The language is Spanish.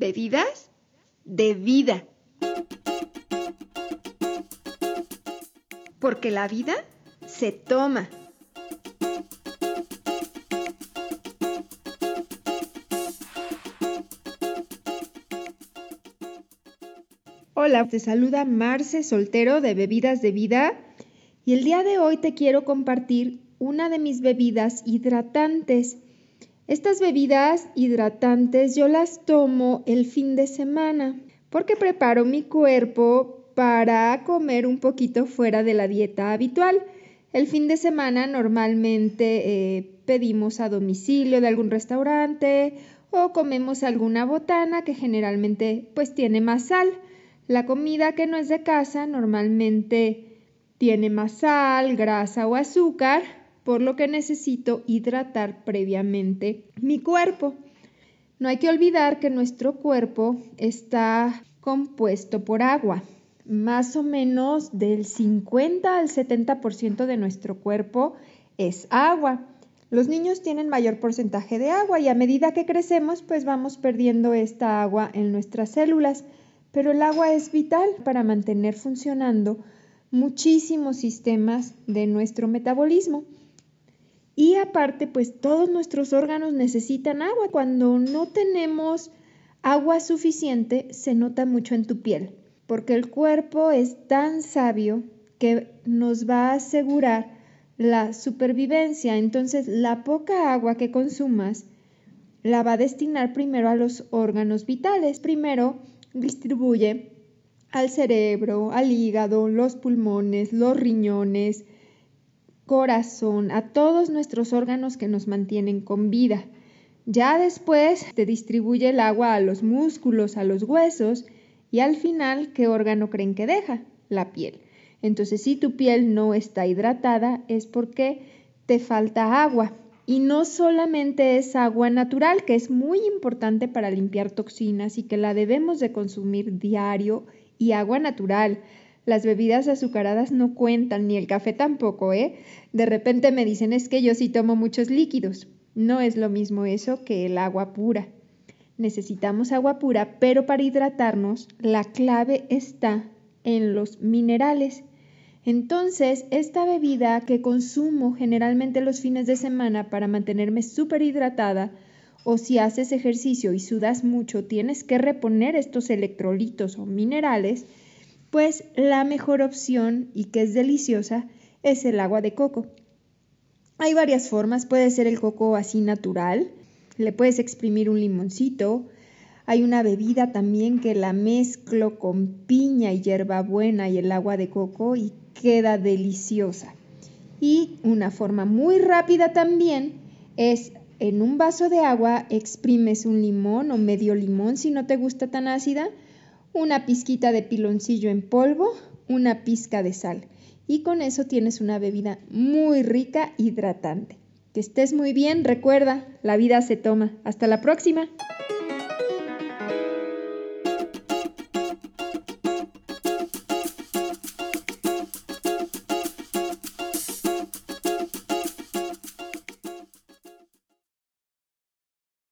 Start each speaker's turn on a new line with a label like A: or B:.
A: bebidas de vida. Porque la vida se toma. Hola, te saluda Marce Soltero de Bebidas de Vida y el día de hoy te quiero compartir una de mis bebidas hidratantes. Estas bebidas hidratantes yo las tomo el fin de semana porque preparo mi cuerpo para comer un poquito fuera de la dieta habitual. El fin de semana normalmente eh, pedimos a domicilio de algún restaurante o comemos alguna botana que generalmente pues tiene más sal. La comida que no es de casa normalmente tiene más sal, grasa o azúcar, por lo que necesito hidratar previamente mi cuerpo. No hay que olvidar que nuestro cuerpo está compuesto por agua. Más o menos del 50 al 70% de nuestro cuerpo es agua. Los niños tienen mayor porcentaje de agua y a medida que crecemos pues vamos perdiendo esta agua en nuestras células pero el agua es vital para mantener funcionando muchísimos sistemas de nuestro metabolismo. Y aparte, pues todos nuestros órganos necesitan agua. Cuando no tenemos agua suficiente, se nota mucho en tu piel, porque el cuerpo es tan sabio que nos va a asegurar la supervivencia. Entonces, la poca agua que consumas la va a destinar primero a los órganos vitales. Primero, distribuye al cerebro, al hígado, los pulmones, los riñones, corazón, a todos nuestros órganos que nos mantienen con vida. Ya después te distribuye el agua a los músculos, a los huesos y al final, ¿qué órgano creen que deja? La piel. Entonces, si tu piel no está hidratada es porque te falta agua. Y no solamente es agua natural, que es muy importante para limpiar toxinas y que la debemos de consumir diario, y agua natural. Las bebidas azucaradas no cuentan, ni el café tampoco, ¿eh? De repente me dicen es que yo sí tomo muchos líquidos. No es lo mismo eso que el agua pura. Necesitamos agua pura, pero para hidratarnos la clave está en los minerales. Entonces, esta bebida que consumo generalmente los fines de semana para mantenerme súper hidratada, o si haces ejercicio y sudas mucho, tienes que reponer estos electrolitos o minerales, pues la mejor opción y que es deliciosa es el agua de coco. Hay varias formas, puede ser el coco así natural, le puedes exprimir un limoncito, hay una bebida también que la mezclo con piña y hierbabuena y el agua de coco y queda deliciosa. Y una forma muy rápida también es en un vaso de agua exprimes un limón o medio limón si no te gusta tan ácida, una pizquita de piloncillo en polvo, una pizca de sal. Y con eso tienes una bebida muy rica, hidratante. Que estés muy bien, recuerda, la vida se toma. Hasta la próxima.